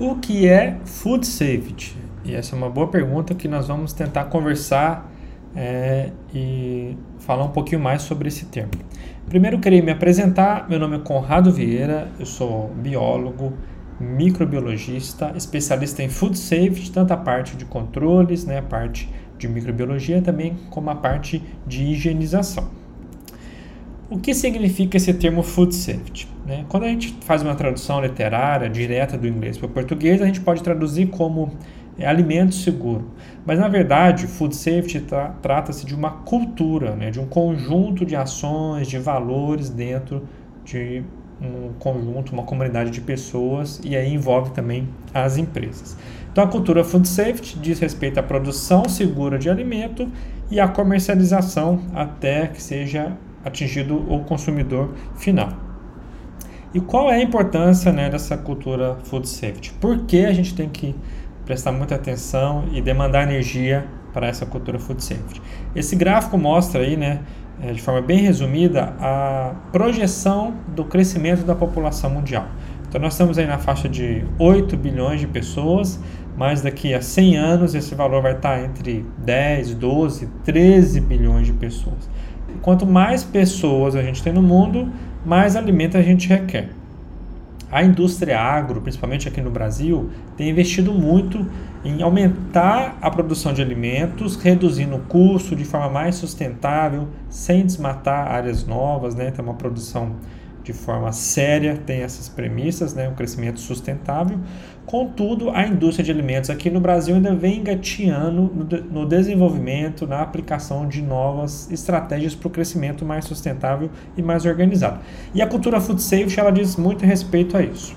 O que é food safety? E essa é uma boa pergunta que nós vamos tentar conversar é, e falar um pouquinho mais sobre esse termo. Primeiro, eu queria me apresentar. Meu nome é Conrado Vieira, eu sou biólogo, microbiologista, especialista em food safety, tanto a parte de controles, né, a parte de microbiologia, também como a parte de higienização. O que significa esse termo food safety? Né? Quando a gente faz uma tradução literária direta do inglês para o português, a gente pode traduzir como é, alimento seguro. Mas na verdade, food safety tra trata-se de uma cultura, né? de um conjunto de ações, de valores dentro de um conjunto, uma comunidade de pessoas e aí envolve também as empresas. Então a cultura food safety diz respeito à produção segura de alimento e à comercialização até que seja atingido o consumidor final. E qual é a importância né, dessa cultura food safety? Por que a gente tem que prestar muita atenção e demandar energia para essa cultura food safety? Esse gráfico mostra aí, né, é, de forma bem resumida, a projeção do crescimento da população mundial. Então nós estamos aí na faixa de 8 bilhões de pessoas, mas daqui a 100 anos esse valor vai estar entre 10, 12, 13 bilhões de pessoas. Quanto mais pessoas a gente tem no mundo, mais alimento a gente requer. A indústria agro, principalmente aqui no Brasil, tem investido muito em aumentar a produção de alimentos, reduzindo o custo de forma mais sustentável, sem desmatar áreas novas, né? Tem uma produção de forma séria, tem essas premissas, né, um crescimento sustentável. Contudo, a indústria de alimentos aqui no Brasil ainda vem engateando no, desenvolvimento, na aplicação de novas estratégias para o crescimento mais sustentável e mais organizado. E a cultura food safety ela diz muito respeito a isso.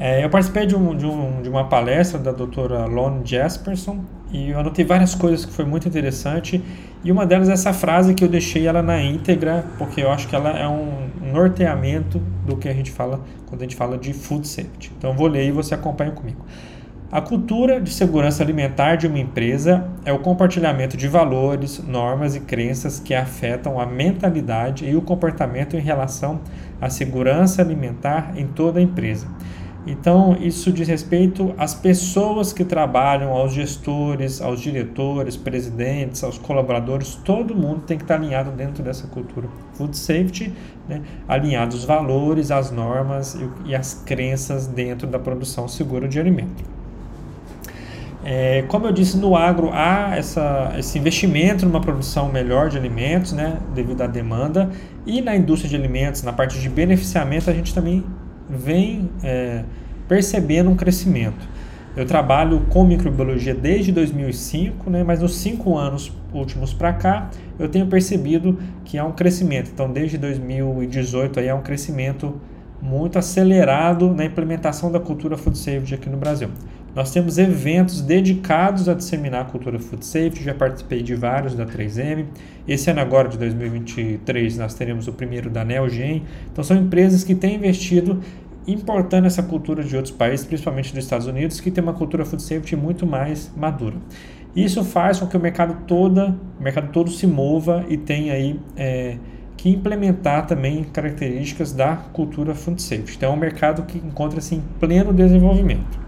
É, eu participei de, um, de, um, de, uma palestra da doutora Lon Jasperson e eu anotei várias coisas que foi muito interessante e uma delas é essa frase que eu deixei ela na íntegra porque eu acho que ela é um norteamento do que a gente fala quando a gente fala de food safety. Então vou ler e você acompanha comigo. A cultura de segurança alimentar de uma empresa é o compartilhamento de valores, normas e crenças que afetam a mentalidade e o comportamento em relação à segurança alimentar em toda a empresa então, isso diz respeito às pessoas que trabalham, aos gestores, aos diretores, presidentes, aos colaboradores, todo mundo tem que estar alinhado dentro dessa cultura food safety, né? alinhado os valores, as normas e, e as crenças dentro da produção segura de alimento. É, como eu disse, no agro há essa, esse investimento numa produção melhor de alimentos, né, devido à demanda, e na indústria de alimentos, na parte de beneficiamento, a gente também vem é, percebendo um crescimento. Eu trabalho com microbiologia desde 2005, né, mas nos cinco anos últimos para cá eu tenho percebido que há um crescimento. Então, desde 2018 aí há um crescimento muito acelerado na implementação da cultura food safety aqui no Brasil. Nós temos eventos dedicados a disseminar a cultura food safety, já participei de vários da 3M. Esse ano agora de 2023 nós teremos o primeiro da Neogen. Então são empresas que têm investido importando essa cultura de outros países, principalmente dos Estados Unidos, que tem uma cultura food safety muito mais madura. Isso faz com que o mercado, toda, o mercado todo se mova e tenha aí é, que implementar também características da cultura food safety. Então é um mercado que encontra-se em pleno desenvolvimento.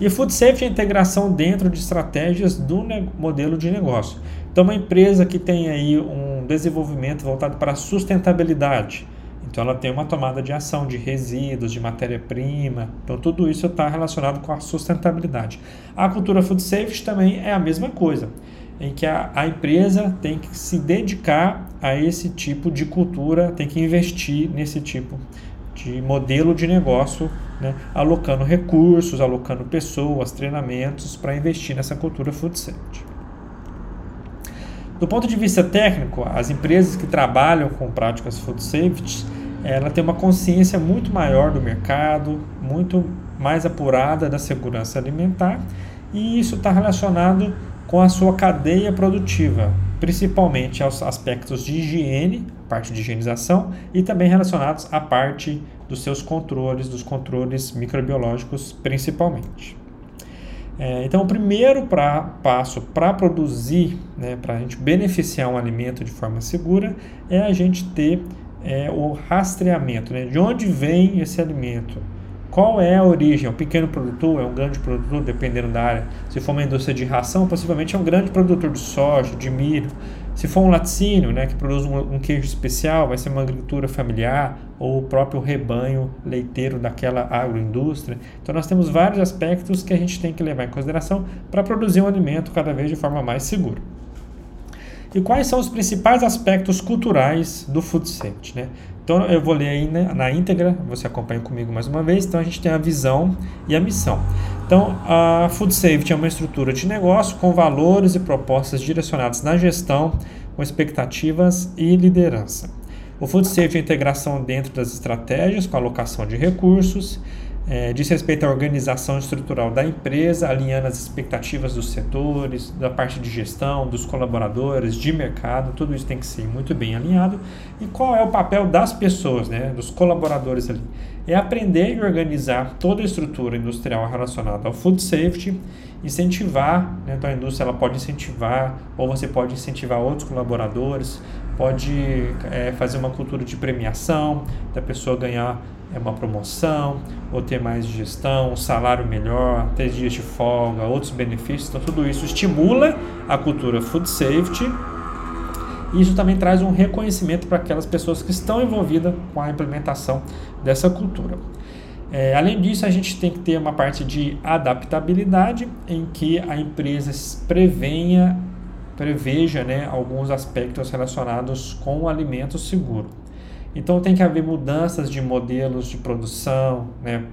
E food safety é a integração dentro de estratégias do modelo de negócio. Então uma empresa que tem aí um desenvolvimento voltado para a sustentabilidade, então ela tem uma tomada de ação de resíduos, de matéria-prima. Então tudo isso está relacionado com a sustentabilidade. A cultura food safety também é a mesma coisa, em que a, a empresa tem que se dedicar a esse tipo de cultura, tem que investir nesse tipo de modelo de negócio, né, alocando recursos, alocando pessoas, treinamentos para investir nessa cultura food safety. Do ponto de vista técnico, as empresas que trabalham com práticas food safety, ela tem uma consciência muito maior do mercado, muito mais apurada da segurança alimentar, e isso está relacionado com a sua cadeia produtiva, principalmente aos aspectos de higiene, parte de higienização, e também relacionados à parte dos seus controles, dos controles microbiológicos principalmente. É, então, o primeiro pra, passo para produzir, né, para a gente beneficiar um alimento de forma segura, é a gente ter é, o rastreamento, né, de onde vem esse alimento, qual é a origem? É um pequeno produtor? É um grande produtor? Dependendo da área. Se for uma indústria de ração, possivelmente é um grande produtor de soja, de milho. Se for um laticínio, né, que produz um, um queijo especial, vai ser uma agricultura familiar ou o próprio rebanho leiteiro daquela agroindústria. Então nós temos vários aspectos que a gente tem que levar em consideração para produzir um alimento cada vez de forma mais segura. E quais são os principais aspectos culturais do food safety? Né? Então eu vou ler aí né, na íntegra, você acompanha comigo mais uma vez. Então a gente tem a visão e a missão. Então a Food Safety é uma estrutura de negócio com valores e propostas direcionados na gestão, com expectativas e liderança. O Food Safety é a integração dentro das estratégias com alocação de recursos, é, diz respeito à organização estrutural da empresa, alinhando as expectativas dos setores, da parte de gestão, dos colaboradores, de mercado, tudo isso tem que ser muito bem alinhado. E qual é o papel das pessoas, né, dos colaboradores ali? É aprender e organizar toda a estrutura industrial relacionada ao food safety, incentivar, né, então a indústria ela pode incentivar, ou você pode incentivar outros colaboradores, pode é, fazer uma cultura de premiação, da pessoa ganhar é uma promoção, ou ter mais gestão, um salário melhor, ter dias de folga, outros benefícios. Então, tudo isso estimula a cultura food safety. Isso também traz um reconhecimento para aquelas pessoas que estão envolvidas com a implementação dessa cultura. É, além disso, a gente tem que ter uma parte de adaptabilidade em que a empresa prevenha, preveja né, alguns aspectos relacionados com o alimento seguro. Então tem que haver mudanças de modelos de produção, né?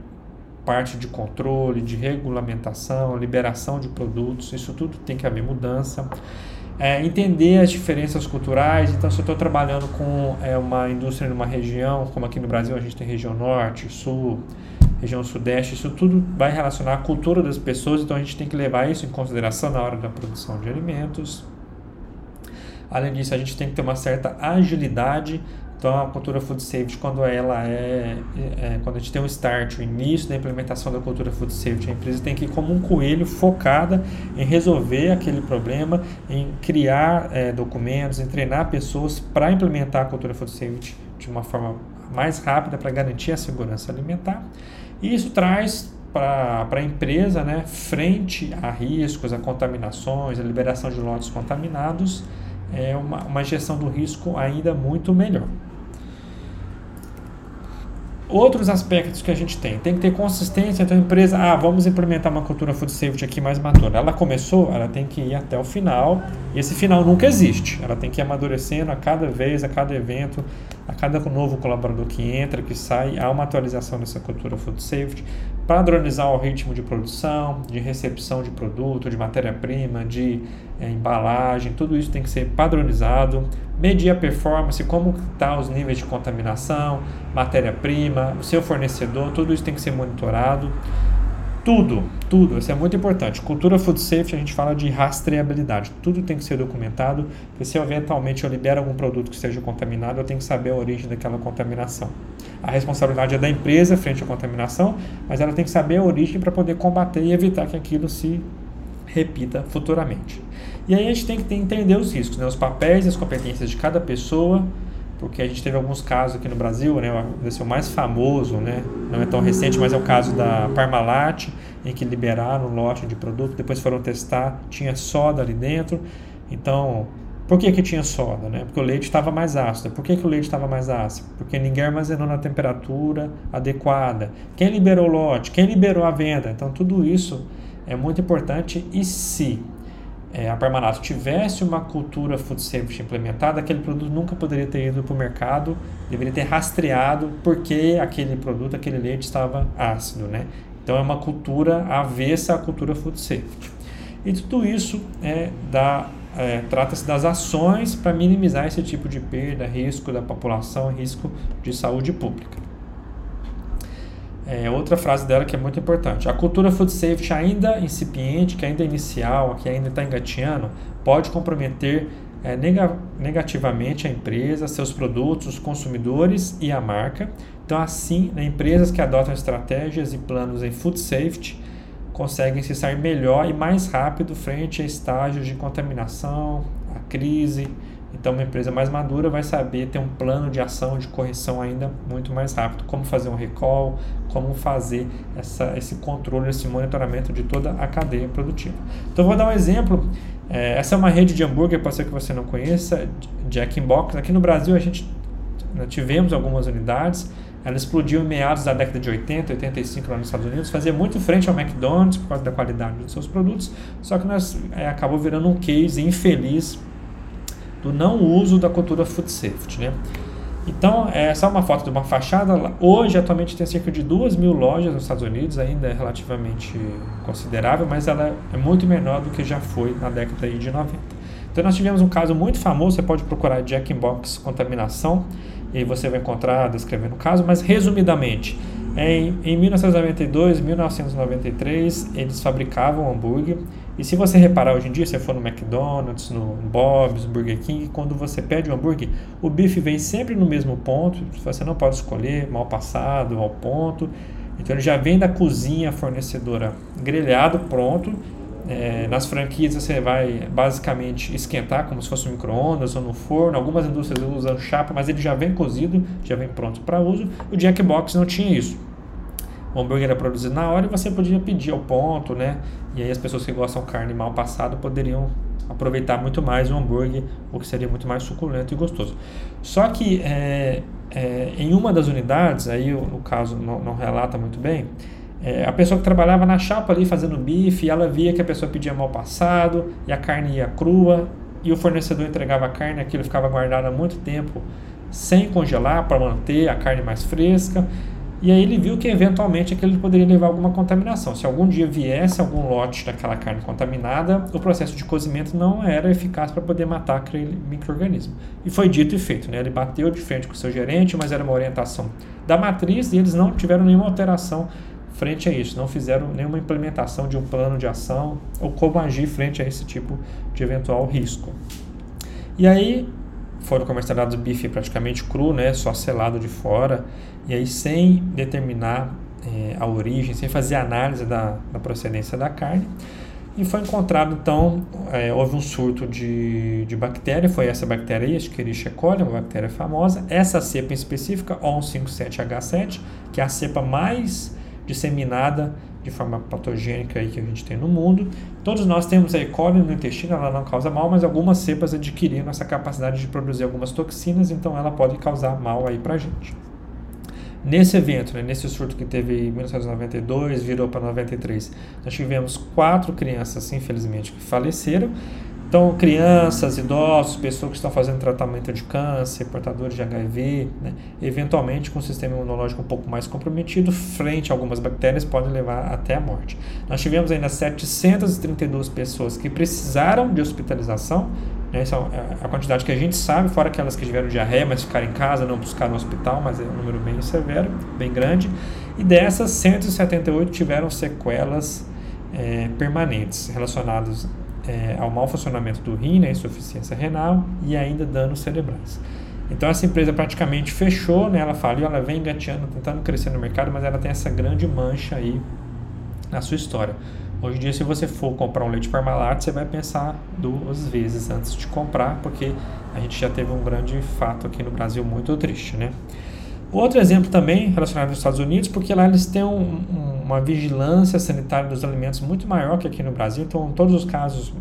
parte de controle, de regulamentação, liberação de produtos, isso tudo tem que haver mudança. É, entender as diferenças culturais, então se eu estou trabalhando com é, uma indústria numa região, como aqui no Brasil a gente tem região norte, sul, região sudeste, isso tudo vai relacionar a cultura das pessoas, então a gente tem que levar isso em consideração na hora da produção de alimentos. Além disso, a gente tem que ter uma certa agilidade então a cultura food safety, quando ela é, é, quando a gente tem um start, o início da implementação da cultura food safety, a empresa tem que ir como um coelho focada em resolver aquele problema, em criar é, documentos, em treinar pessoas para implementar a cultura food safety de uma forma mais rápida para garantir a segurança alimentar. E isso traz para a empresa, né, frente a riscos, a contaminações, a liberação de lotes contaminados, é uma, uma gestão do risco ainda muito melhor. Outros aspectos que a gente tem, tem que ter consistência entre a empresa, ah, vamos implementar uma cultura food safety aqui mais madura. Ela começou, ela tem que ir até o final, e esse final nunca existe. Ela tem que ir amadurecendo a cada vez, a cada evento, a cada novo colaborador que entra, que sai, há uma atualização dessa cultura food safety, padronizar o ritmo de produção, de recepção de produto, de matéria-prima, de é, embalagem, tudo isso tem que ser padronizado, medir a performance, como está os níveis de contaminação, matéria-prima, o seu fornecedor, tudo isso tem que ser monitorado. Tudo, tudo, isso é muito importante. Cultura food safety, a gente fala de rastreabilidade. Tudo tem que ser documentado, porque se eventualmente eu libero algum produto que esteja contaminado, eu tenho que saber a origem daquela contaminação. A responsabilidade é da empresa frente à contaminação, mas ela tem que saber a origem para poder combater e evitar que aquilo se repita futuramente. E aí a gente tem que entender os riscos, né? os papéis e as competências de cada pessoa, porque a gente teve alguns casos aqui no Brasil, né? É o mais famoso, né? Não é tão recente, mas é o caso da Parmalat, em que liberaram um lote de produto, depois foram testar, tinha soda ali dentro. Então, por que, que tinha soda? Né? Porque o leite estava mais ácido. Por que, que o leite estava mais ácido? Porque ninguém armazenou na temperatura adequada. Quem liberou o lote? Quem liberou a venda? Então, tudo isso é muito importante e se é, a Parmanato tivesse uma cultura food safety implementada, aquele produto nunca poderia ter ido para o mercado, deveria ter rastreado porque aquele produto, aquele leite estava ácido, né? Então é uma cultura avessa à cultura food safety. E tudo isso é da é, trata-se das ações para minimizar esse tipo de perda, risco da população, risco de saúde pública. É, outra frase dela que é muito importante. A cultura food safety ainda incipiente, que ainda é inicial, que ainda está engateando, pode comprometer é, negativamente a empresa, seus produtos, os consumidores e a marca. Então, assim, né, empresas que adotam estratégias e planos em food safety conseguem se sair melhor e mais rápido frente a estágios de contaminação, a crise Então, uma empresa mais madura vai saber ter um plano de ação, de correção ainda muito mais rápido. Como fazer um recall, como fazer essa, esse controle, esse monitoramento de toda a cadeia produtiva. Então, vou dar um exemplo. É, essa é uma rede de hambúrguer, pode ser que você não conheça, Jack in Box. Aqui no Brasil, a gente tivemos algumas unidades. Ela explodiu em meados da década de 80, 85 lá nos Estados Unidos, fazia muito frente ao McDonald's por causa da qualidade dos seus produtos, só que nós é, acabou virando um case infeliz do não uso da cultura food safety. Né? Então, essa é uma foto de uma fachada. Hoje, atualmente, tem cerca de 2 mil lojas nos Estados Unidos, ainda é relativamente considerável, mas ela é muito menor do que já foi na década de 90. Então, nós tivemos um caso muito famoso, você pode procurar Jack in Box contaminação, e você vai encontrar descrevendo o caso, mas resumidamente, em, em 1992, 1993, eles fabricavam hambúrguer. E se você reparar hoje em dia, se for no McDonald's, no Bob's, no Burger King, quando você pede um hambúrguer, o bife vem sempre no mesmo ponto. Você não pode escolher mal passado, ao ponto. Então ele já vem da cozinha fornecedora grelhado, pronto. É, nas franquias você vai basicamente esquentar como se fosse um micro-ondas ou no forno. Algumas indústrias usam chapa, mas ele já vem cozido, já vem pronto para uso. O Jackbox não tinha isso. O hambúrguer era produzido na hora e você podia pedir ao ponto, né? E aí as pessoas que gostam de carne mal passada poderiam aproveitar muito mais o hambúrguer, o que seria muito mais suculento e gostoso. Só que é, é, em uma das unidades, aí o, o caso não, não relata muito bem, é, a pessoa que trabalhava na chapa ali fazendo bife, ela via que a pessoa pedia mal passado e a carne ia crua e o fornecedor entregava a carne, aquilo ficava guardado há muito tempo sem congelar para manter a carne mais fresca. E aí ele viu que eventualmente aquilo poderia levar a alguma contaminação. Se algum dia viesse algum lote daquela carne contaminada, o processo de cozimento não era eficaz para poder matar aquele microorganismo. E foi dito e feito, né? Ele bateu de frente com o seu gerente, mas era uma orientação da matriz e eles não tiveram nenhuma alteração frente a isso, não fizeram nenhuma implementação de um plano de ação ou como agir frente a esse tipo de eventual risco. E aí foram comercializados bife praticamente cru, né, só selado de fora, e aí sem determinar é, a origem, sem fazer análise da, da, procedência da carne. E foi encontrado, então, é, houve um surto de, de bactéria, foi essa bactéria aí, Escherichia coli, uma bactéria famosa. Essa cepa em específica, O157H7, que é a cepa mais disseminada de forma patogênica aí que a gente tem no mundo. Todos nós temos a E. coli no intestino, ela não causa mal, mas algumas cepas adquiriram essa capacidade de produzir algumas toxinas, então ela pode causar mal aí pra gente. Nesse evento, né, nesse surto que teve em 1992, virou para 93, nós tivemos quatro crianças, infelizmente, que faleceram então, crianças, idosos, pessoas que estão fazendo tratamento de câncer, portadores de HIV, né, eventualmente com o sistema imunológico um pouco mais comprometido, frente a algumas bactérias, pode levar até a morte. Nós tivemos ainda 732 pessoas que precisaram de hospitalização, né, essa é a quantidade que a gente sabe, fora aquelas que tiveram diarreia, mas ficaram em casa, não buscaram no hospital, mas é um número bem severo, bem grande. E dessas, 178 tiveram sequelas é, permanentes relacionadas é, ao mau funcionamento do rim, né, insuficiência renal e ainda danos cerebrais. Então essa empresa praticamente fechou, né, ela faliu, ela vem engateando, tentando crescer no mercado, mas ela tem essa grande mancha aí na sua história. Hoje em dia, se você for comprar um leite Parmalat, você vai pensar duas vezes antes de comprar, porque a gente já teve um grande fato aqui no Brasil muito triste, né? Outro exemplo também relacionado aos Estados Unidos, porque lá eles têm um, um, uma vigilância sanitária dos alimentos muito maior que aqui no Brasil, então todos os casos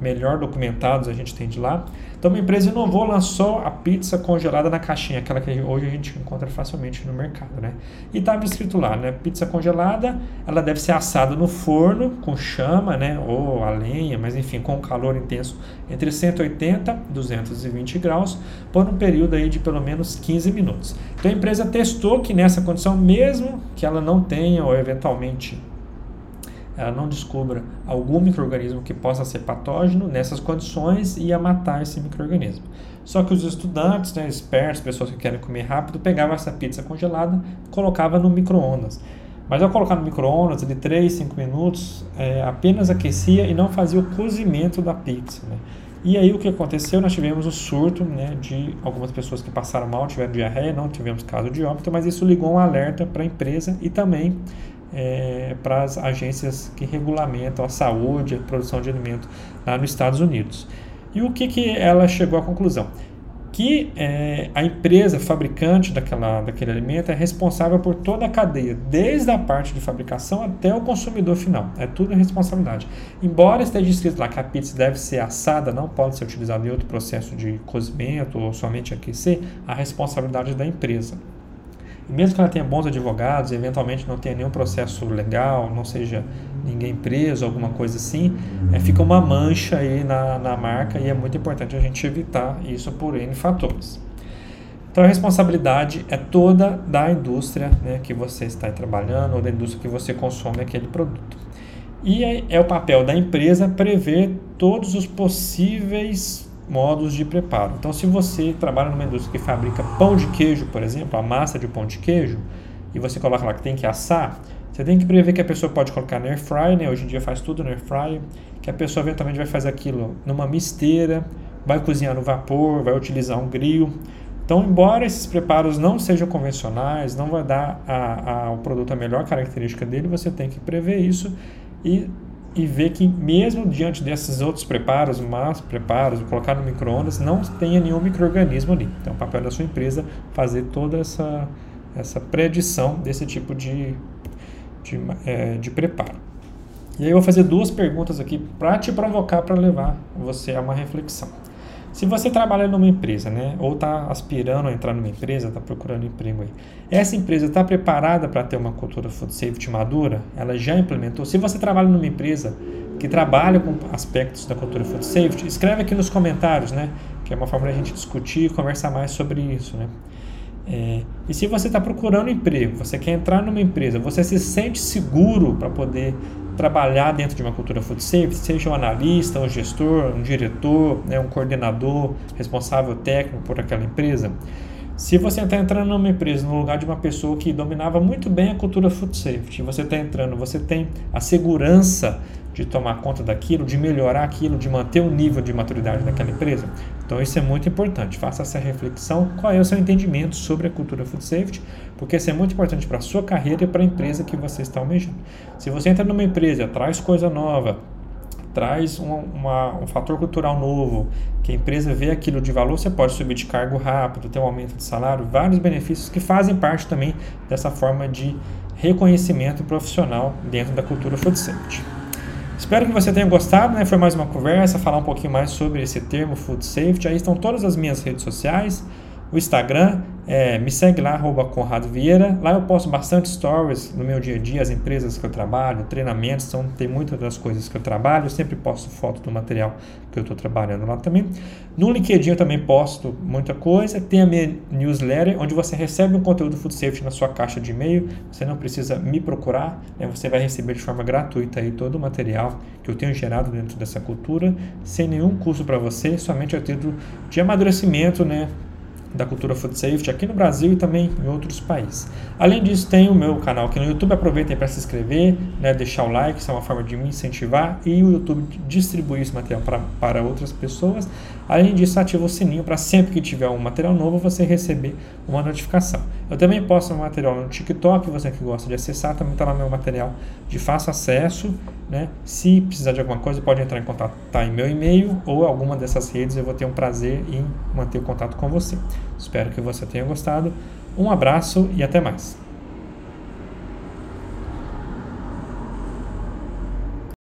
melhor documentados a gente tem de lá. Então, uma empresa inovou, lançou a pizza congelada na caixinha, aquela que hoje a gente encontra facilmente no mercado, né? E estava escrito lá, né? Pizza congelada, ela deve ser assada no forno com chama, né? Ou a lenha, mas enfim, com calor intenso entre 180 e 220 graus por um período aí de pelo menos 15 minutos. Então, a empresa testou que nessa condição, mesmo que ela não tenha ou eventualmente ela não descubra algum microorganismo que possa ser patógeno nessas condições e ia matar esse microorganismo. Só que os estudantes, né, espertos, pessoas que querem comer rápido, pegavam essa pizza congelada colocavam no micro-ondas. Mas ao colocar no micro-ondas de 3, 5 minutos, é, apenas aquecia e não fazia o cozimento da pizza. Né? E aí o que aconteceu? Nós tivemos o surto né, de algumas pessoas que passaram mal, tiveram diarreia, não tivemos caso de óbito, mas isso ligou um alerta para a empresa e também é, para as agências que regulamentam a saúde e a produção de alimentos lá nos Estados Unidos. E o que, que ela chegou à conclusão? que é, a empresa fabricante daquela, daquele alimento é responsável por toda a cadeia, desde a parte de fabricação até o consumidor final. É tudo responsabilidade. Embora esteja escrito lá que a pizza deve ser assada, não pode ser utilizada em outro processo de cozimento ou somente aquecer, a responsabilidade é da empresa. Mesmo que ela tenha bons advogados, eventualmente não tenha nenhum processo legal, não seja ninguém preso, alguma coisa assim, é, fica uma mancha aí na, na marca e é muito importante a gente evitar isso por N fatores. Então a responsabilidade é toda da indústria né, que você está trabalhando ou da indústria que você consome aquele produto. E é, é o papel da empresa prever todos os possíveis modos de preparo. Então, se você trabalha numa indústria que fabrica pão de queijo, por exemplo, a massa de pão de queijo, e você coloca lá que tem que assar, você tem que prever que a pessoa pode colocar no air fry, né? Hoje em dia faz tudo no air fry, que a pessoa eventualmente vai fazer aquilo numa misteira, vai cozinhar no vapor, vai utilizar um grill. Então, embora esses preparos não sejam convencionais, não vai dar ao produto a melhor característica dele, você tem que prever isso e e ver que mesmo diante desses outros preparos, mais preparos, colocar no microondas, não tenha nenhum microorganismo ali. Então, o papel da sua empresa fazer toda essa essa predição desse tipo de de, é, de preparo. E aí eu vou fazer duas perguntas aqui para te provocar para levar você a uma reflexão. Se você trabalha numa empresa, né, ou está aspirando a entrar numa empresa, está procurando emprego aí, essa empresa está preparada para ter uma cultura food safety madura? Ela já implementou? Se você trabalha numa empresa que trabalha com aspectos da cultura food safety, escreve aqui nos comentários, né, que é uma forma de a gente discutir e conversar mais sobre isso, né. É, e se você está procurando emprego, você quer entrar numa empresa, você se sente seguro para poder trabalhar dentro de uma cultura food safety, seja um analista, um gestor, um diretor, né, um coordenador, responsável técnico por aquela empresa. Se você está entrando numa empresa no lugar de uma pessoa que dominava muito bem a cultura food safety, você está entrando, você tem a segurança de tomar conta daquilo, de melhorar aquilo, de manter o nível de maturidade daquela empresa. Então isso é muito importante. Faça essa reflexão. Qual é o seu entendimento sobre a cultura food safety? Porque isso é muito importante para a sua carreira e para a empresa que você está almejando. Se você entra numa empresa, traz coisa nova, traz um, uma, um fator cultural novo, que a empresa vê aquilo de valor, você pode subir de cargo rápido, ter um aumento de salário, vários benefícios que fazem parte também dessa forma de reconhecimento profissional dentro da cultura food safety. Espero que você tenha gostado, né? Foi mais uma conversa, falar um pouquinho mais sobre esse termo Food Safety. Aí estão todas as minhas redes sociais o Instagram, é, me segue lá, arroba Conrado Vieira. Lá eu posto bastante stories no meu dia a dia, as empresas que eu trabalho, treinamentos, então tem muitas das coisas que eu trabalho. Eu sempre posto foto do material que eu estou trabalhando lá também. No LinkedIn eu também posto muita coisa. Tem a minha newsletter, onde você recebe um conteúdo Food Safety na sua caixa de e-mail. Você não precisa me procurar, né? você vai receber de forma gratuita aí todo o material que eu tenho gerado dentro dessa cultura, sem nenhum custo para você, somente a título de amadurecimento, né? Da cultura food safety aqui no Brasil e também em outros países. Além disso, tem o meu canal aqui no YouTube. Aproveitem para se inscrever, né, deixar o like, isso é uma forma de me incentivar e o YouTube distribuir esse material para, para outras pessoas. Além disso, ativa o sininho para sempre que tiver um material novo você receber uma notificação. Eu também posto um material no TikTok, você que gosta de acessar, também está lá meu material de fácil acesso. Né? Se precisar de alguma coisa, pode entrar em contato tá em meu e-mail ou alguma dessas redes. Eu vou ter um prazer em manter o contato com você. Espero que você tenha gostado. Um abraço e até mais.